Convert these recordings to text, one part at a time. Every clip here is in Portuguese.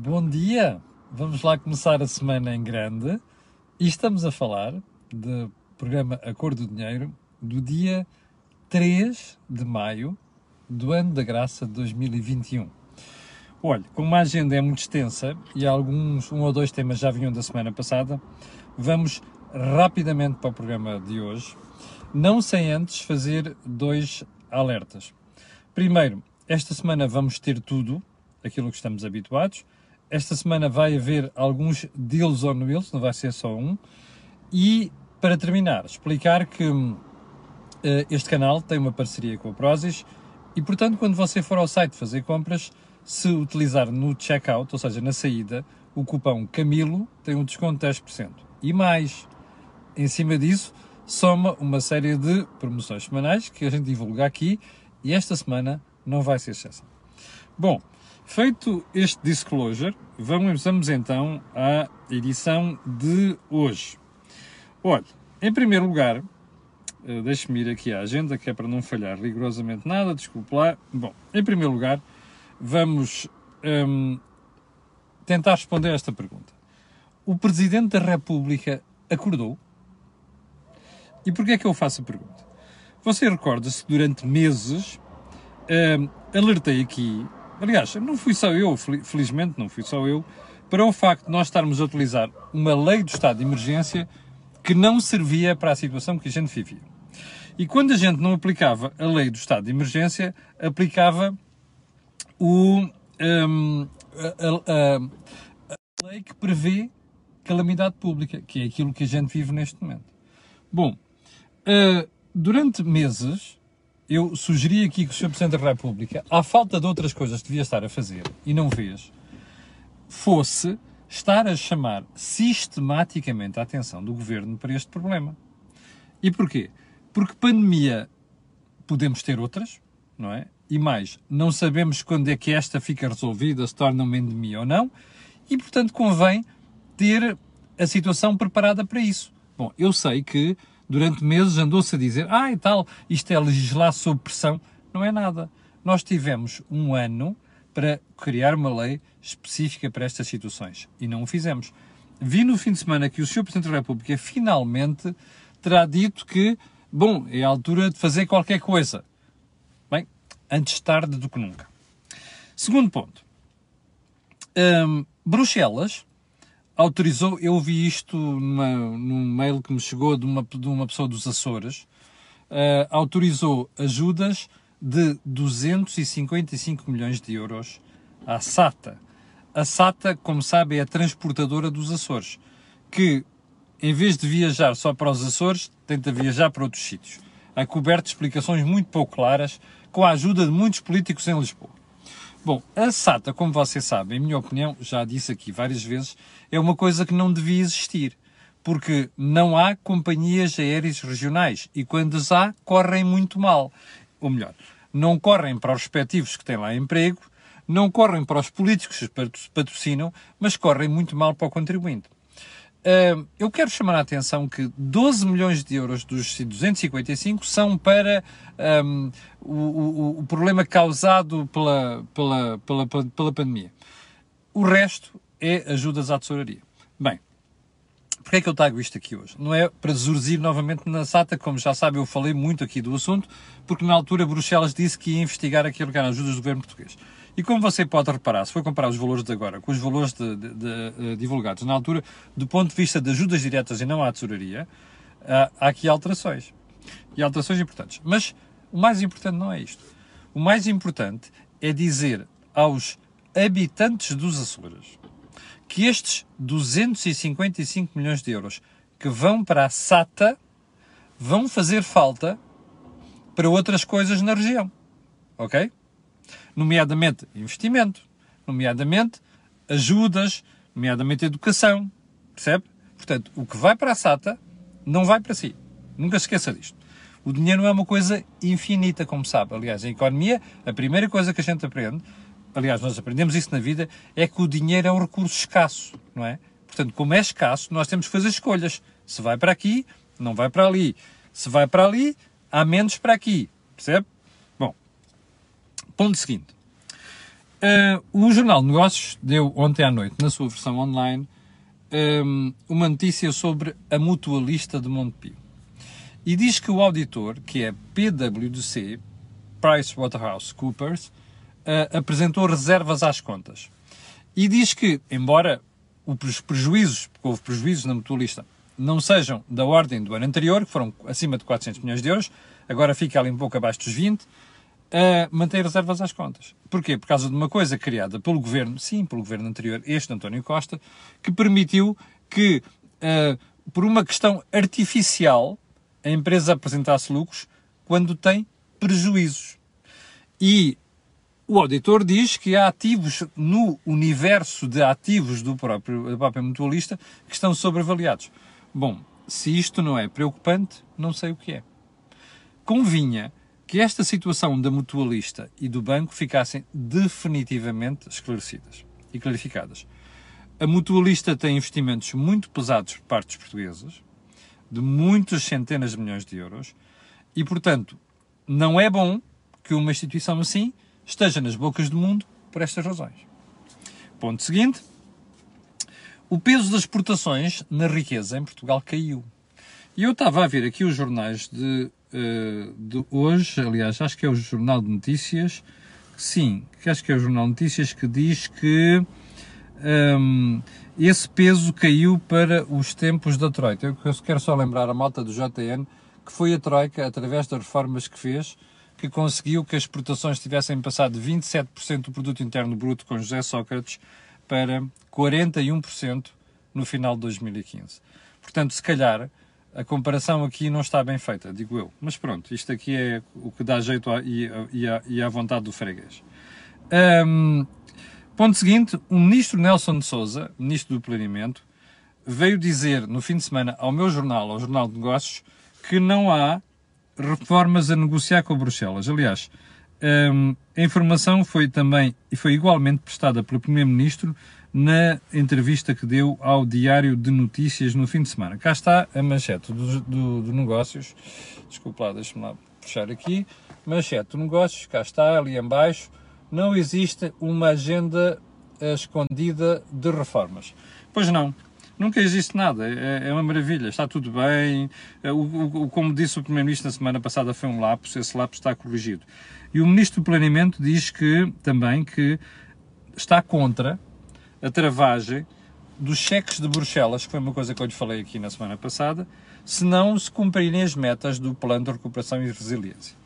Bom dia! Vamos lá começar a semana em grande e estamos a falar do programa A Cor do Dinheiro do dia 3 de maio do ano da graça de 2021. Olha, como a agenda é muito extensa e alguns, um ou dois temas já vinham da semana passada, vamos rapidamente para o programa de hoje, não sem antes fazer dois alertas. Primeiro, esta semana vamos ter tudo, aquilo que estamos habituados. Esta semana vai haver alguns deals on wheels, não vai ser só um. E, para terminar, explicar que uh, este canal tem uma parceria com a Prozis e, portanto, quando você for ao site fazer compras, se utilizar no checkout, ou seja, na saída, o cupom CAMILO tem um desconto de 10%. E mais, em cima disso, soma uma série de promoções semanais que a gente divulga aqui e esta semana não vai ser exceção. Bom, feito este disclosure, vamos, vamos então à edição de hoje. Olha, em primeiro lugar, eh, deixe-me ir aqui à agenda, que é para não falhar rigorosamente nada, desculpe lá. Bom, em primeiro lugar, vamos hum, tentar responder a esta pergunta. O Presidente da República acordou? E porquê é que eu faço a pergunta? Você recorda-se que durante meses hum, alertei aqui, aliás, não fui só eu, felizmente não fui só eu, para o facto de nós estarmos a utilizar uma lei do estado de emergência que não servia para a situação que a gente vivia. E quando a gente não aplicava a lei do estado de emergência, aplicava o, um, a, a, a, lei que prevê calamidade pública, que é aquilo que a gente vive neste momento. Bom, uh, durante meses eu sugeri aqui que o Sr. Presidente da República, à falta de outras coisas que devia estar a fazer e não fez, fosse estar a chamar sistematicamente a atenção do governo para este problema. E porquê? Porque pandemia podemos ter outras, não é? E mais, não sabemos quando é que esta fica resolvida, se torna uma endemia ou não, e portanto convém ter a situação preparada para isso. Bom, eu sei que durante meses andou-se a dizer, ah e tal, isto é legislar sob pressão. Não é nada. Nós tivemos um ano para criar uma lei específica para estas situações e não o fizemos. Vi no fim de semana que o Sr. Presidente da República finalmente terá dito que, bom, é a altura de fazer qualquer coisa. Bem, antes tarde do que nunca. Segundo ponto. Um, Bruxelas autorizou, eu vi isto numa, num mail que me chegou de uma, de uma pessoa dos Açores, uh, autorizou ajudas de 255 milhões de euros à SATA. A SATA, como sabe, é a transportadora dos Açores, que em vez de viajar só para os Açores, tenta viajar para outros sítios. Há coberto explicações muito pouco claras, com a ajuda de muitos políticos em Lisboa. Bom, a SATA, como você sabe, em minha opinião, já disse aqui várias vezes, é uma coisa que não devia existir, porque não há companhias aéreas regionais e quando as há, correm muito mal. Ou melhor, não correm para os respectivos que têm lá emprego, não correm para os políticos que patrocinam, mas correm muito mal para o contribuinte. Eu quero chamar a atenção que 12 milhões de euros dos 255 são para um, o, o, o, problema causado pela, pela, pela, pela pandemia. O resto é ajudas à tesouraria. Bem, Porquê é que eu trago isto aqui hoje? Não é para zurzir novamente na SATA, como já sabe, eu falei muito aqui do assunto, porque na altura Bruxelas disse que ia investigar aquilo que eram ajudas do governo português. E como você pode reparar, se for comparar os valores de agora com os valores de, de, de, eh, divulgados na altura, do ponto de vista de ajudas diretas e não à tesouraria, há, há aqui alterações. E alterações importantes. Mas o mais importante não é isto. O mais importante é dizer aos habitantes dos Açores que estes 255 milhões de euros que vão para a SATA vão fazer falta para outras coisas na região. Ok? Nomeadamente investimento, nomeadamente ajudas, nomeadamente educação. Percebe? Portanto, o que vai para a SATA não vai para si. Nunca se esqueça disto. O dinheiro não é uma coisa infinita, como sabe. Aliás, em economia, a primeira coisa que a gente aprende aliás, nós aprendemos isso na vida, é que o dinheiro é um recurso escasso, não é? Portanto, como é escasso, nós temos que fazer escolhas. Se vai para aqui, não vai para ali. Se vai para ali, há menos para aqui. Percebe? Ponto seguinte. Uh, o Jornal de Negócios deu ontem à noite, na sua versão online, um, uma notícia sobre a mutualista de Montepio. E diz que o auditor, que é PwC, PricewaterhouseCoopers, uh, apresentou reservas às contas. E diz que, embora os prejuízos, porque houve prejuízos na mutualista, não sejam da ordem do ano anterior, que foram acima de 400 milhões de euros, agora fica ali um pouco abaixo dos 20, a manter reservas às contas. Porquê? Por causa de uma coisa criada pelo governo, sim, pelo governo anterior, este António Costa, que permitiu que, uh, por uma questão artificial, a empresa apresentasse lucros quando tem prejuízos. E o auditor diz que há ativos no universo de ativos do próprio, da mutualista que estão sobreavaliados. Bom, se isto não é preocupante, não sei o que é. Convinha que esta situação da mutualista e do banco ficassem definitivamente esclarecidas e clarificadas. A mutualista tem investimentos muito pesados por parte dos portugueses, de muitas centenas de milhões de euros, e, portanto, não é bom que uma instituição assim esteja nas bocas do mundo por estas razões. Ponto seguinte: o peso das exportações na riqueza em Portugal caiu. E eu estava a ver aqui os jornais de uh, de hoje, aliás, acho que é o Jornal de Notícias, sim, acho que é o Jornal de Notícias que diz que um, esse peso caiu para os tempos da Troika. Eu quero só lembrar a malta do JN que foi a Troika, através das reformas que fez, que conseguiu que as exportações tivessem passado de 27% do produto interno bruto com José Sócrates para 41% no final de 2015. Portanto, se calhar, a comparação aqui não está bem feita, digo eu. Mas pronto, isto aqui é o que dá jeito à, e, à vontade do freguês. Um, ponto seguinte, o ministro Nelson de Souza, ministro do Planeamento, veio dizer no fim de semana ao meu jornal, ao Jornal de Negócios, que não há reformas a negociar com Bruxelas. Aliás, um, a informação foi também e foi igualmente prestada pelo Primeiro-Ministro na entrevista que deu ao Diário de Notícias no fim de semana. Cá está a manchete do, do, do negócios. Desculpa lá, deixa-me lá puxar aqui. Manchete do negócios, cá está, ali embaixo. Não existe uma agenda escondida de reformas. Pois não, nunca existe nada, é, é uma maravilha, está tudo bem. O, o, como disse o Primeiro-Ministro na semana passada, foi um lapso, esse lapso está corrigido. E o Ministro do Planeamento diz que também que está contra a travagem dos cheques de Bruxelas, que foi uma coisa que eu lhe falei aqui na semana passada, se não se cumprirem as metas do Plano de Recuperação e Resiliência.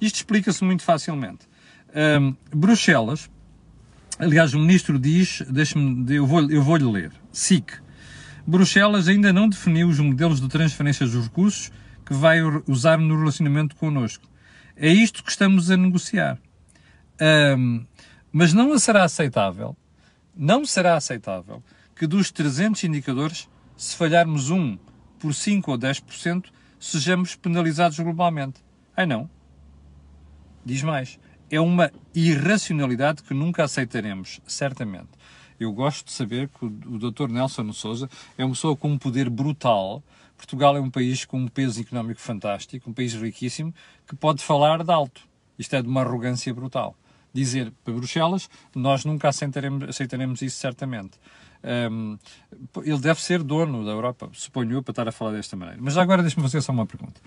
Isto explica-se muito facilmente. Um, Bruxelas, aliás, o Ministro diz, deixe-me, eu vou-lhe eu vou ler, SIC, Bruxelas ainda não definiu os modelos de transferência dos recursos que vai usar no relacionamento connosco. É isto que estamos a negociar. Um, mas não será aceitável não será aceitável que dos 300 indicadores, se falharmos um por 5 ou 10%, sejamos penalizados globalmente. Ai não. Diz mais. É uma irracionalidade que nunca aceitaremos, certamente. Eu gosto de saber que o Dr. Nelson Souza é uma pessoa com um poder brutal. Portugal é um país com um peso económico fantástico, um país riquíssimo, que pode falar de alto. Isto é de uma arrogância brutal dizer para Bruxelas, nós nunca aceitaremos, aceitaremos isso certamente. Um, ele deve ser dono da Europa, suponho eu, para estar a falar desta maneira. Mas agora deixe-me fazer só uma pergunta.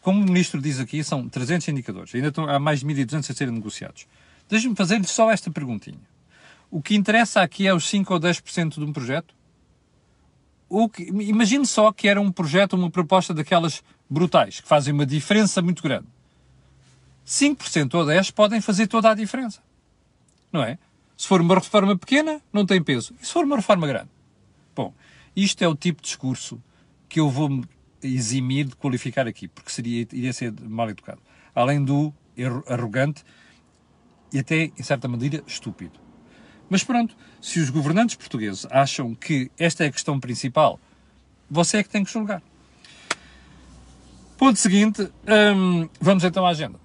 Como o Ministro diz aqui, são 300 indicadores, ainda estão, há mais de 1.200 a serem negociados. Deixe-me fazer só esta perguntinha. O que interessa aqui é os 5 ou 10% de um projeto? Que, imagine só que era um projeto, uma proposta daquelas brutais, que fazem uma diferença muito grande. 5% ou 10% podem fazer toda a diferença. Não é? Se for uma reforma pequena, não tem peso. E se for uma reforma grande? Bom, isto é o tipo de discurso que eu vou eximir de qualificar aqui, porque seria, iria ser mal educado. Além do arrogante e até, em certa medida, estúpido. Mas pronto, se os governantes portugueses acham que esta é a questão principal, você é que tem que julgar. Ponto seguinte, hum, vamos então à agenda.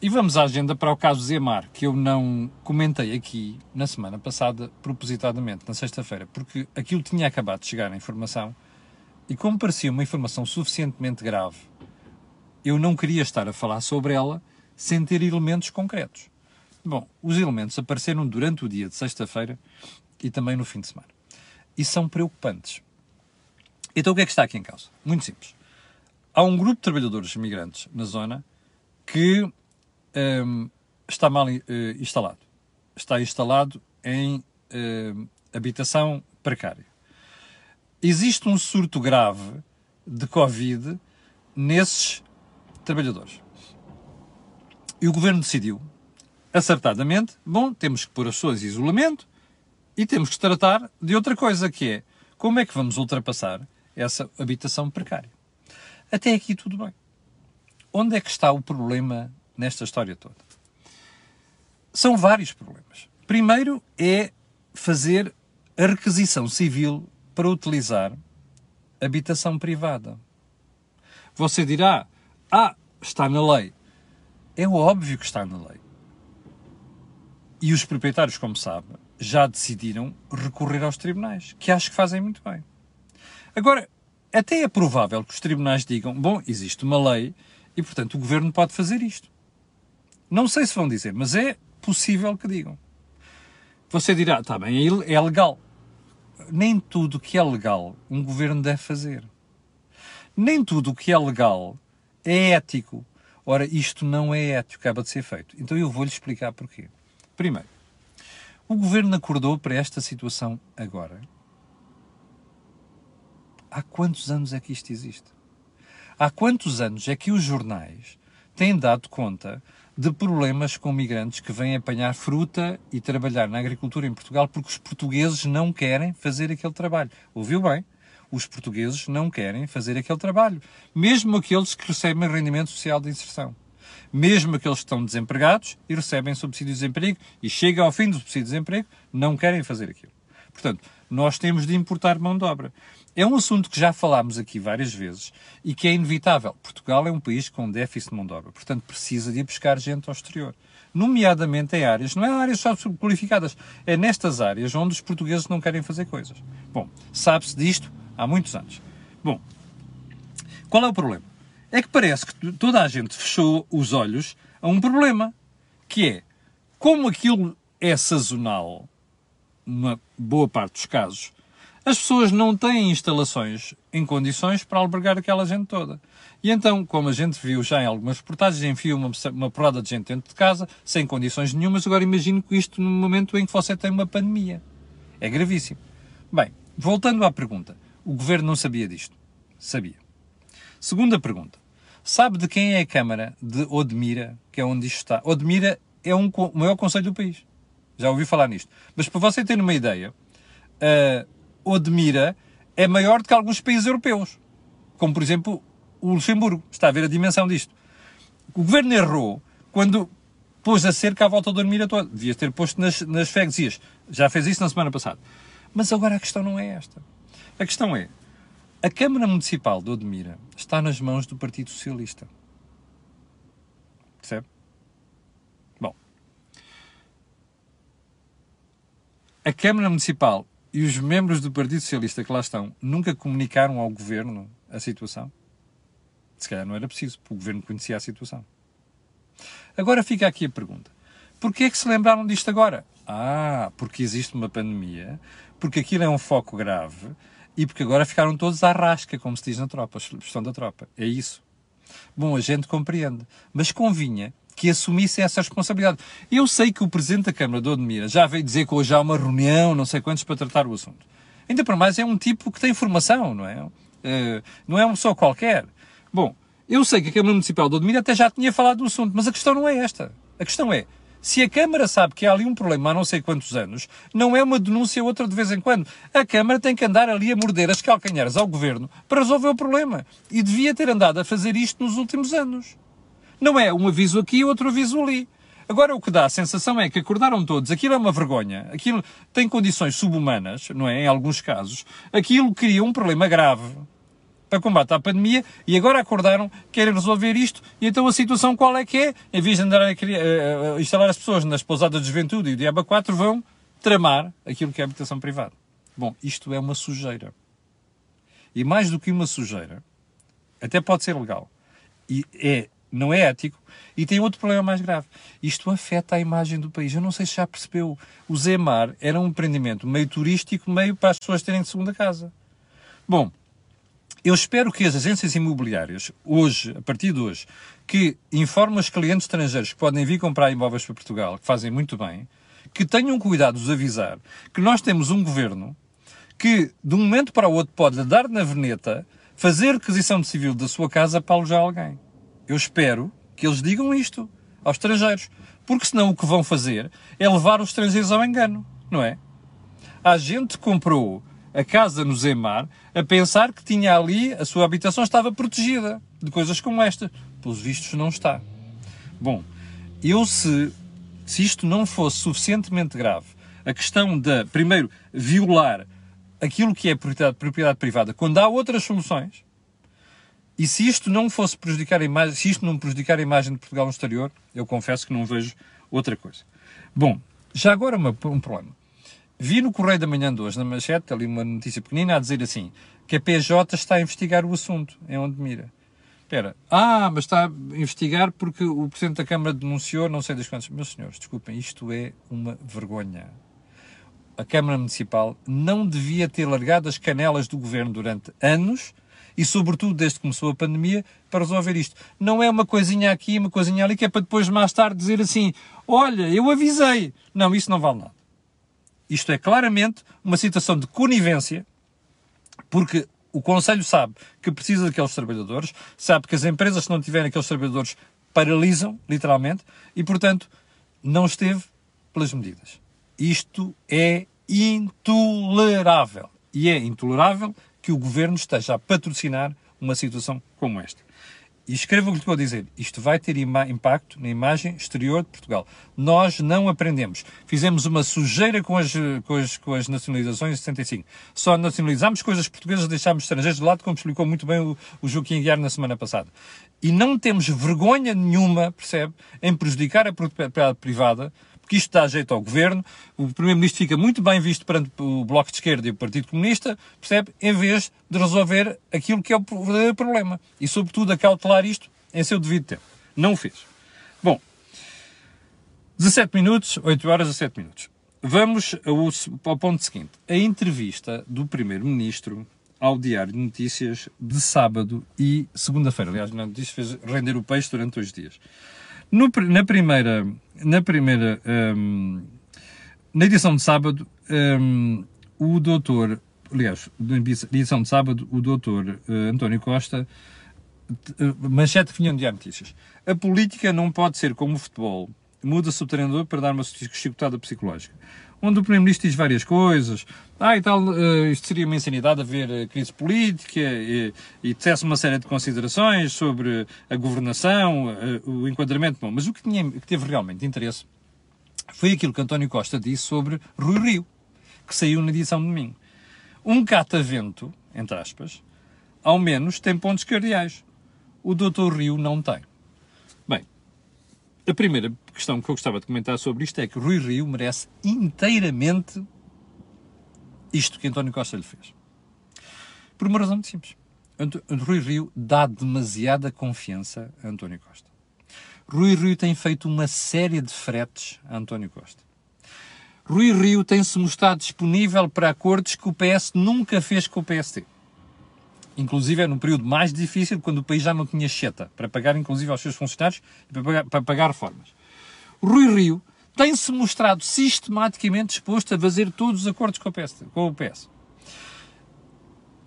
E vamos à agenda para o caso Zemar, que eu não comentei aqui na semana passada, propositadamente, na sexta-feira, porque aquilo tinha acabado de chegar a informação e, como parecia uma informação suficientemente grave, eu não queria estar a falar sobre ela sem ter elementos concretos. Bom, os elementos apareceram durante o dia de sexta-feira e também no fim de semana. E são preocupantes. Então o que é que está aqui em causa? Muito simples. Há um grupo de trabalhadores migrantes na zona que um, está mal uh, instalado. Está instalado em uh, habitação precária. Existe um surto grave de Covid nesses trabalhadores. E o governo decidiu, acertadamente, bom, temos que pôr as pessoas em isolamento e temos que tratar de outra coisa, que é como é que vamos ultrapassar essa habitação precária. Até aqui tudo bem. Onde é que está o problema nesta história toda? São vários problemas. Primeiro é fazer a requisição civil para utilizar habitação privada. Você dirá: Ah, está na lei. É óbvio que está na lei. E os proprietários, como sabe, já decidiram recorrer aos tribunais, que acho que fazem muito bem. Agora, até é provável que os tribunais digam: bom, existe uma lei e, portanto, o governo pode fazer isto. Não sei se vão dizer, mas é possível que digam. Você dirá: está bem, é, é legal. Nem tudo que é legal um governo deve fazer. Nem tudo o que é legal é ético. Ora, isto não é ético, acaba de ser feito. Então eu vou-lhe explicar porquê. Primeiro, o governo acordou para esta situação agora há quantos anos é que isto existe? Há quantos anos é que os jornais têm dado conta de problemas com migrantes que vêm apanhar fruta e trabalhar na agricultura em Portugal porque os portugueses não querem fazer aquele trabalho? Ouviu bem? Os portugueses não querem fazer aquele trabalho. Mesmo aqueles que recebem rendimento social de inserção. Mesmo aqueles que estão desempregados e recebem subsídio de desemprego e chegam ao fim do subsídio de desemprego, não querem fazer aquilo. Portanto, nós temos de importar mão de obra. É um assunto que já falámos aqui várias vezes e que é inevitável. Portugal é um país com déficit de mão de obra, portanto precisa de ir buscar gente ao exterior. Nomeadamente em áreas, não é áreas só qualificadas, é nestas áreas onde os portugueses não querem fazer coisas. Bom, sabe-se disto há muitos anos. Bom, qual é o problema? É que parece que toda a gente fechou os olhos a um problema, que é como aquilo é sazonal, numa boa parte dos casos, as pessoas não têm instalações em condições para albergar aquela gente toda. E então, como a gente viu já em algumas reportagens, enfia uma, uma porrada de gente dentro de casa, sem condições nenhumas. Agora imagino que isto no momento em que você tem uma pandemia. É gravíssimo. Bem, voltando à pergunta. O governo não sabia disto? Sabia. Segunda pergunta. Sabe de quem é a Câmara de Odmira, que é onde isto está? Odmira é um, o maior conselho do país. Já ouvi falar nisto. Mas para você ter uma ideia, uh, Odmira é maior do que alguns países europeus, como por exemplo o Luxemburgo. Está a ver a dimensão disto. O governo errou quando pôs a cerca à volta de Odmira toda. Devia ter posto nas, nas freguesias. Já fez isso na semana passada. Mas agora a questão não é esta. A questão é, a Câmara Municipal de Odmira está nas mãos do Partido Socialista. Percebe? Bom. A Câmara Municipal e os membros do Partido Socialista que lá estão nunca comunicaram ao governo a situação? Se calhar não era preciso, porque o governo conhecia a situação. Agora fica aqui a pergunta: porquê é que se lembraram disto agora? Ah, porque existe uma pandemia, porque aquilo é um foco grave e porque agora ficaram todos à rasca, como se diz na tropa, a expressão da tropa. É isso. Bom, a gente compreende, mas convinha que assumissem essa responsabilidade. Eu sei que o Presidente da Câmara de Odmira já veio dizer que hoje há uma reunião, não sei quantos, para tratar o assunto. Ainda por mais é um tipo que tem formação, não é? Uh, não é um só qualquer. Bom, eu sei que a Câmara Municipal de Odmira até já tinha falado do assunto, mas a questão não é esta. A questão é, se a Câmara sabe que há ali um problema há não sei quantos anos, não é uma denúncia outra de vez em quando. A Câmara tem que andar ali a morder as calcanhares ao Governo para resolver o problema. E devia ter andado a fazer isto nos últimos anos. Não é um aviso aqui e outro aviso ali. Agora o que dá a sensação é que acordaram todos, aquilo é uma vergonha, aquilo tem condições subhumanas, não é? Em alguns casos, aquilo cria um problema grave para combate à pandemia e agora acordaram, querem resolver isto e então a situação qual é que é? Em vez de andar a, a, a instalar as pessoas nas pousadas de juventude e o Diaba 4 vão tramar aquilo que é habitação privada. Bom, isto é uma sujeira. E mais do que uma sujeira, até pode ser legal. E é não é ético. E tem outro problema mais grave. Isto afeta a imagem do país. Eu não sei se já percebeu. O Zemar era um empreendimento meio turístico, meio para as pessoas terem de segunda casa. Bom, eu espero que as agências imobiliárias, hoje, a partir de hoje, que informam os clientes estrangeiros que podem vir comprar imóveis para Portugal, que fazem muito bem, que tenham cuidado de os avisar que nós temos um governo que, de um momento para o outro, pode dar na veneta, fazer requisição de civil da sua casa para alojar alguém. Eu espero que eles digam isto aos estrangeiros. Porque senão o que vão fazer é levar os estrangeiros ao engano, não é? A gente comprou a casa no Zemar a pensar que tinha ali, a sua habitação estava protegida de coisas como esta. Pelos vistos não está. Bom, eu se, se isto não fosse suficientemente grave, a questão de, primeiro, violar aquilo que é propriedade, propriedade privada, quando há outras soluções, e se isto não fosse prejudicar a imagem, se isto não prejudicar a imagem de Portugal no exterior, eu confesso que não vejo outra coisa. Bom, já agora uma, um problema. Vi no Correio da Manhã de hoje, na manchete, ali uma notícia pequenina, a dizer assim, que a PJ está a investigar o assunto, em onde mira. Espera, ah, mas está a investigar porque o Presidente da Câmara denunciou não sei das quantas. Meus senhores, desculpem, isto é uma vergonha. A Câmara Municipal não devia ter largado as canelas do Governo durante anos e, sobretudo, desde que começou a pandemia, para resolver isto. Não é uma coisinha aqui, uma coisinha ali, que é para depois, mais tarde, dizer assim: olha, eu avisei. Não, isso não vale nada. Isto é claramente uma situação de conivência, porque o Conselho sabe que precisa daqueles trabalhadores, sabe que as empresas, se não tiverem aqueles trabalhadores, paralisam, literalmente, e, portanto, não esteve pelas medidas. Isto é intolerável. E é intolerável que o governo esteja a patrocinar uma situação como esta. E escreva o que estou a dizer. Isto vai ter impacto na imagem exterior de Portugal. Nós não aprendemos. Fizemos uma sujeira com as, com as, com as nacionalizações de 65. Só nacionalizámos coisas portuguesas, deixámos estrangeiros de lado, como explicou muito bem o, o Joaquim Guiar na semana passada. E não temos vergonha nenhuma, percebe, em prejudicar a propriedade privada porque isto dá jeito ao governo, o Primeiro-Ministro fica muito bem visto perante o Bloco de Esquerda e o Partido Comunista, percebe? Em vez de resolver aquilo que é o verdadeiro problema. E, sobretudo, acautelar isto em seu devido tempo. Não o fez. Bom, 17 minutos, 8 horas a 7 minutos. Vamos ao, ao ponto seguinte. A entrevista do Primeiro-Ministro ao Diário de Notícias de sábado e segunda-feira. Aliás, não disse fez render o peixe durante dois dias. No, na primeira, na primeira, um, na edição de sábado, um, o doutor, aliás, na edição de sábado, o doutor uh, António Costa, uh, manchete que vinha de notícias. A política não pode ser como o futebol. Muda-se o treinador para dar uma chicotada psicológica onde o Primeiro-Ministro diz várias coisas. Ah, e tal, uh, isto seria uma insanidade haver uh, crise política e, e tece uma série de considerações sobre a governação, uh, o enquadramento. Bom, mas o que, tinha, que teve realmente interesse foi aquilo que António Costa disse sobre Rui Rio, que saiu na edição de domingo. Um catavento, entre aspas, ao menos tem pontos cardeais. O Dr. Rio não tem. A primeira questão que eu gostava de comentar sobre isto é que Rui Rio merece inteiramente isto que António Costa lhe fez. Por uma razão muito simples. Rui Rio dá demasiada confiança a António Costa. Rui Rio tem feito uma série de fretes a António Costa. Rui Rio tem-se mostrado disponível para acordos que o PS nunca fez com o PSD inclusive é no período mais difícil, quando o país já não tinha cheta, para pagar inclusive aos seus funcionários e para pagar, para pagar reformas. Rui Rio tem-se mostrado sistematicamente disposto a fazer todos os acordos com PS, com o PS.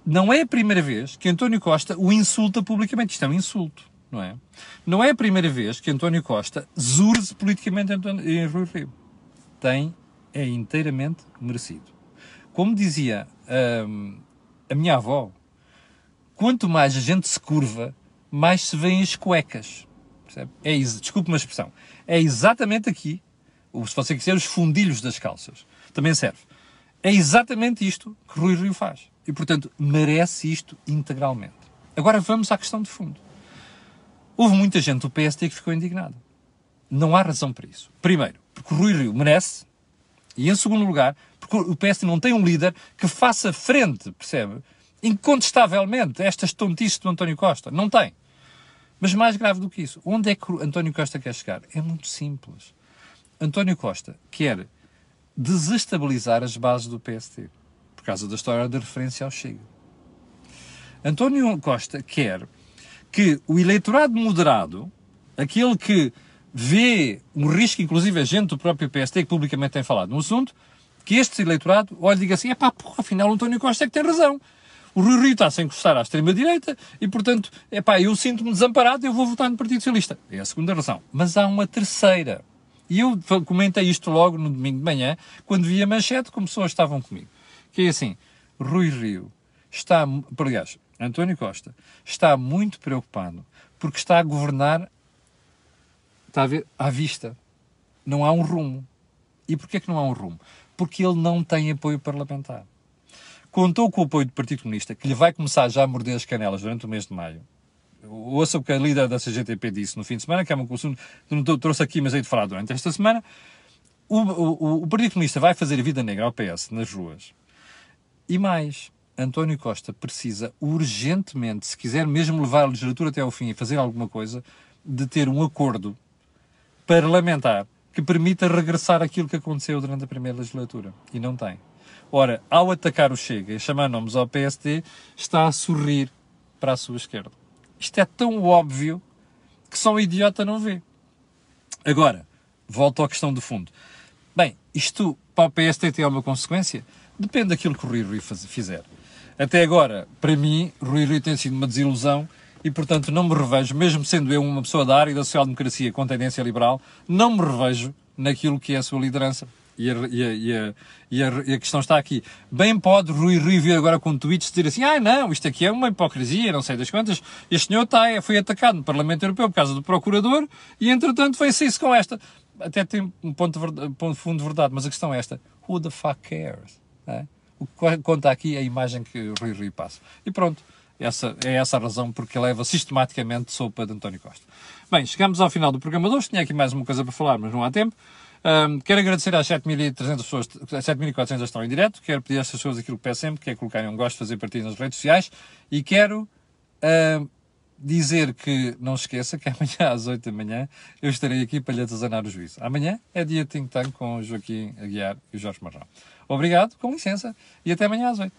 Não é a primeira vez que António Costa o insulta publicamente. Isto é um insulto, não é? Não é a primeira vez que António Costa zurze politicamente em Rui Rio. Tem, é inteiramente merecido. Como dizia hum, a minha avó, quanto mais a gente se curva, mais se vêem as cuecas. Percebe? É, desculpe uma expressão. É exatamente aqui, se você quiser, os fundilhos das calças. Também serve. É exatamente isto que Rui Rio faz. E, portanto, merece isto integralmente. Agora vamos à questão de fundo. Houve muita gente do PST que ficou indignada. Não há razão para isso. Primeiro, porque o Rui Rio merece. E, em segundo lugar, porque o PST não tem um líder que faça frente, percebe? Incontestavelmente, estas tontices do António Costa. Não tem. Mas mais grave do que isso, onde é que António Costa quer chegar? É muito simples. António Costa quer desestabilizar as bases do PST, por causa da história da referência ao Chega. António Costa quer que o eleitorado moderado, aquele que vê um risco, inclusive a gente do próprio PST, que publicamente tem falado no assunto, que este eleitorado olha e diga assim, é pá, porra, afinal o António Costa é que tem razão. O Rui Rio está sem encostar à extrema-direita e, portanto, é pá, eu sinto-me desamparado e eu vou votar no Partido Socialista. É a segunda razão. Mas há uma terceira. E eu comentei isto logo no domingo de manhã, quando vi a manchete, como pessoas estavam comigo. Que é assim, Rui Rio está, aliás, António Costa, está muito preocupado porque está a governar, está a ver, à vista. Não há um rumo. E porquê que não há um rumo? Porque ele não tem apoio parlamentar. Contou com o apoio do Partido Comunista, que lhe vai começar já a morder as canelas durante o mês de maio. Ouça o que a líder da CGTP disse no fim de semana, que é uma coisa que não trouxe aqui, mas hei de falar durante esta semana. O, o, o Partido Comunista vai fazer a vida negra ao PS nas ruas. E mais, António Costa precisa urgentemente, se quiser mesmo levar a legislatura até ao fim e fazer alguma coisa, de ter um acordo parlamentar que permita regressar aquilo que aconteceu durante a primeira legislatura. E não tem. Ora, ao atacar o Chega e chamar nomes ao PSD, está a sorrir para a sua esquerda. Isto é tão óbvio que só um idiota não vê. Agora, volto à questão do fundo. Bem, isto para o PSD tem alguma consequência? Depende daquilo que o Rui Rui fizer. Até agora, para mim, Rui Rui tem sido uma desilusão e, portanto, não me revejo, mesmo sendo eu uma pessoa da área da social-democracia com tendência liberal, não me revejo naquilo que é a sua liderança. E a, e, a, e, a, e a, questão está aqui. Bem pode Rui Rui vir agora com tweets dizer assim, ah não, isto aqui é uma hipocrisia, não sei das quantas. Este senhor está, foi atacado no Parlamento Europeu por causa do Procurador e entretanto foi se com esta. Até tem um ponto de, ponto fundo de verdade, mas a questão é esta. Who the fuck cares? É? O que conta aqui é a imagem que Rui Rui passa. E pronto. Essa, é essa a razão porque leva sistematicamente sopa de António Costa. Bem, chegamos ao final do programa de hoje. Tinha aqui mais uma coisa para falar, mas não há tempo. Um, quero agradecer às 7.300 pessoas, 7.400 estão em direto. Quero pedir a essas pessoas aquilo que peço sempre, que é colocarem um gosto, fazer partido nas redes sociais. E quero uh, dizer que não se esqueça que amanhã às 8 da manhã eu estarei aqui para lhe atazanar o juízo. Amanhã é dia de Think Tank com o Joaquim Aguiar e o Jorge Marrão. Obrigado, com licença, e até amanhã às 8.